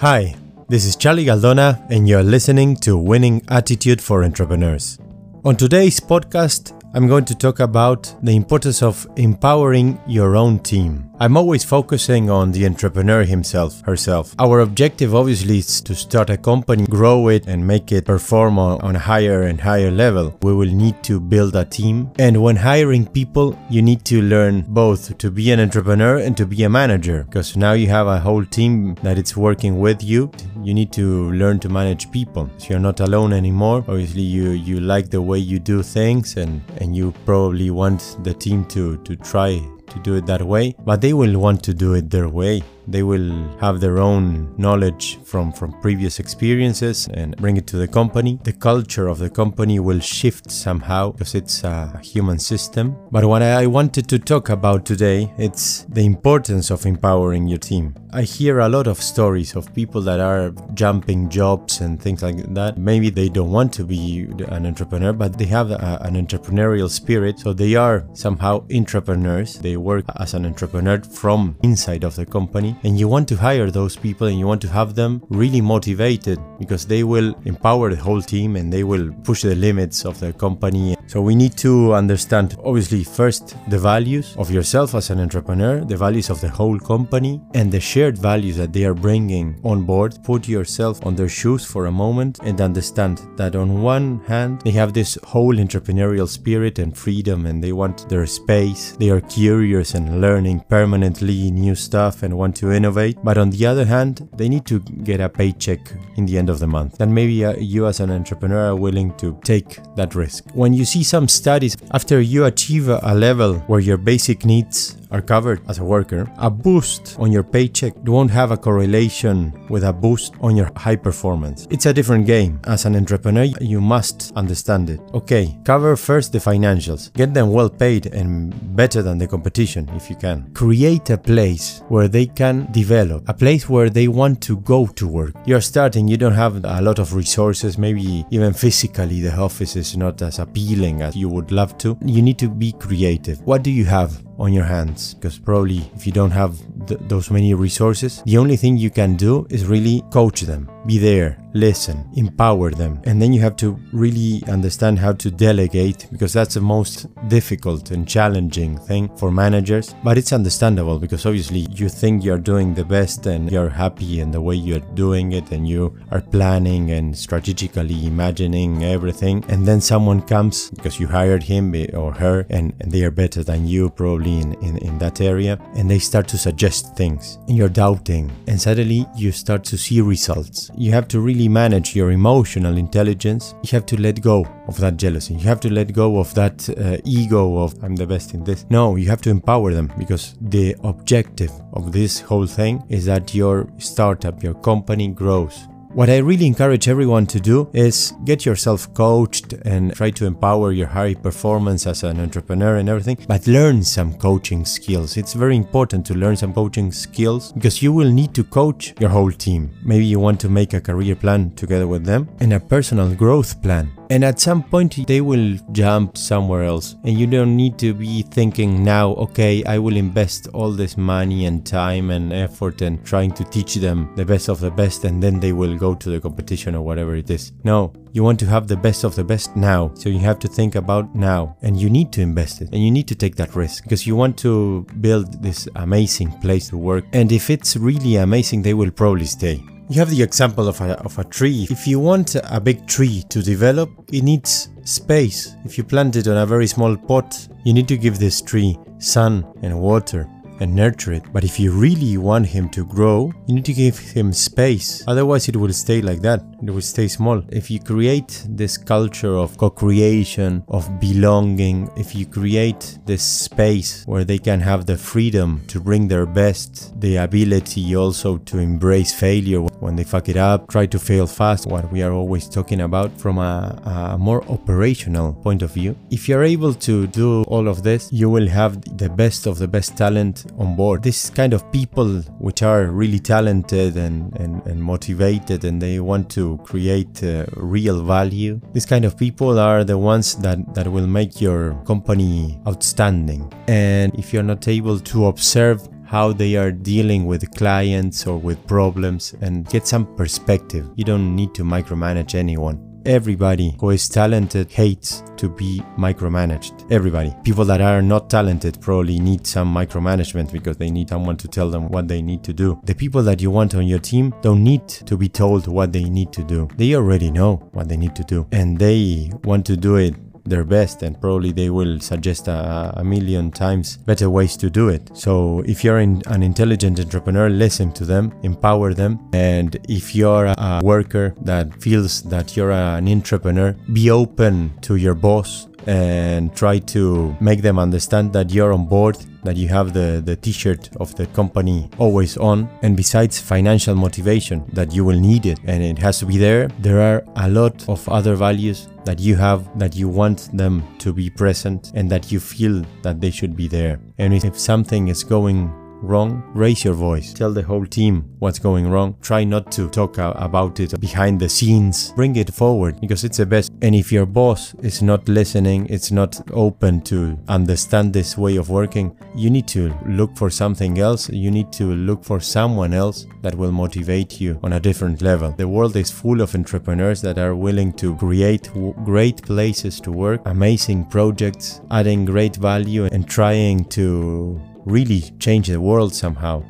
Hi, this is Charlie Galdona, and you're listening to Winning Attitude for Entrepreneurs. On today's podcast, I'm going to talk about the importance of empowering your own team. I'm always focusing on the entrepreneur himself, herself. Our objective obviously is to start a company, grow it, and make it perform on, a higher and higher level. We will need to build a team. And when hiring people, you need to learn both to be an entrepreneur and to be a manager. Because now you have a whole team that it's working with you. You need to learn to manage people. So you're not alone anymore. Obviously, you, you like the way you do things and, and and you probably want the team to, to try to do it that way, but they will want to do it their way. They will have their own knowledge from, from previous experiences and bring it to the company. The culture of the company will shift somehow because it's a human system. But what I wanted to talk about today, it's the importance of empowering your team. I hear a lot of stories of people that are jumping jobs and things like that. Maybe they don't want to be an entrepreneur, but they have a, an entrepreneurial spirit. So they are somehow entrepreneurs. They work as an entrepreneur from inside of the company and you want to hire those people and you want to have them really motivated because they will empower the whole team and they will push the limits of the company. So we need to understand obviously first the values of yourself as an entrepreneur, the values of the whole company and the shared values that they are bringing on board. Put yourself on their shoes for a moment and understand that on one hand they have this whole entrepreneurial spirit and freedom and they want their space. They are curious and learning permanently new stuff and want to to innovate, but on the other hand, they need to get a paycheck in the end of the month. And maybe uh, you, as an entrepreneur, are willing to take that risk. When you see some studies, after you achieve a level where your basic needs are covered as a worker, a boost on your paycheck won't have a correlation with a boost on your high performance. It's a different game. As an entrepreneur, you must understand it. Okay, cover first the financials, get them well paid and better than the competition if you can. Create a place where they can develop, a place where they want to go to work. You're starting, you don't have a lot of resources, maybe even physically the office is not as appealing as you would love to. You need to be creative. What do you have? On your hands because probably if you don't have th- those many resources the only thing you can do is really coach them be there listen, empower them. And then you have to really understand how to delegate because that's the most difficult and challenging thing for managers. But it's understandable because obviously you think you're doing the best and you're happy in the way you're doing it and you are planning and strategically imagining everything. And then someone comes because you hired him or her and, and they are better than you probably in, in, in that area and they start to suggest things and you're doubting and suddenly you start to see results. You have to really manage your emotional intelligence, you have to let go of that jealousy. You have to let go of that uh, ego of I'm the best in this. No, you have to empower them because the objective of this whole thing is that your startup, your company grows what I really encourage everyone to do is get yourself coached and try to empower your high performance as an entrepreneur and everything, but learn some coaching skills. It's very important to learn some coaching skills because you will need to coach your whole team. Maybe you want to make a career plan together with them and a personal growth plan. And at some point, they will jump somewhere else. And you don't need to be thinking now, okay, I will invest all this money and time and effort and trying to teach them the best of the best, and then they will go to the competition or whatever it is. No, you want to have the best of the best now. So you have to think about now. And you need to invest it. And you need to take that risk because you want to build this amazing place to work. And if it's really amazing, they will probably stay. You have the example of a, of a tree. If you want a big tree to develop, it needs space. If you plant it on a very small pot, you need to give this tree sun and water and nurture it. But if you really want him to grow, you need to give him space. Otherwise, it will stay like that. It will stay small. If you create this culture of co creation, of belonging, if you create this space where they can have the freedom to bring their best, the ability also to embrace failure when they fuck it up, try to fail fast, what we are always talking about from a, a more operational point of view. If you're able to do all of this, you will have the best of the best talent on board. This kind of people which are really talented and, and, and motivated and they want to create uh, real value. These kind of people are the ones that, that will make your company outstanding. And if you're not able to observe how they are dealing with clients or with problems and get some perspective. You don't need to micromanage anyone. Everybody who is talented hates to be micromanaged. Everybody. People that are not talented probably need some micromanagement because they need someone to tell them what they need to do. The people that you want on your team don't need to be told what they need to do. They already know what they need to do and they want to do it their best and probably they will suggest a, a, million times better ways to do it. So if you're in, an intelligent entrepreneur, listen to them, empower them. And if you're a worker that feels that you're an entrepreneur, be open to your boss and try to make them understand that you're on board that you have the, the t-shirt of the company always on. And besides financial motivation that you will need it and it has to be there there are a lot of other values that you have that you want them to be present and that you feel that they should be there. And if something is going wrong, raise your voice. Tell the whole team what's going wrong. Try not to talk about it behind the scenes. Bring it forward because it's the best. And if your boss is not listening, it's not open to understand this way of working, you need to look for something else. You need to look for someone else that will motivate you on a different level. The world is full of entrepreneurs that are willing to create great places to work, amazing projects, adding great value and trying to really change the world somehow.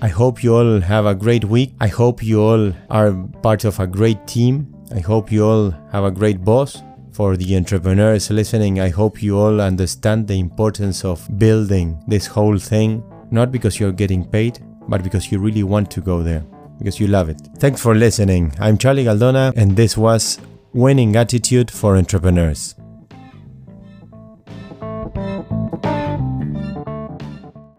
I hope you all have a great week. I hope you all are part of a great team. I hope you all have a great boss. For the entrepreneurs listening, I hope you all understand the importance of building this whole thing, not because you're getting paid, but because you really want to go there, because you love it. Thanks for listening. I'm Charlie Galdona, and this was Winning Attitude for Entrepreneurs.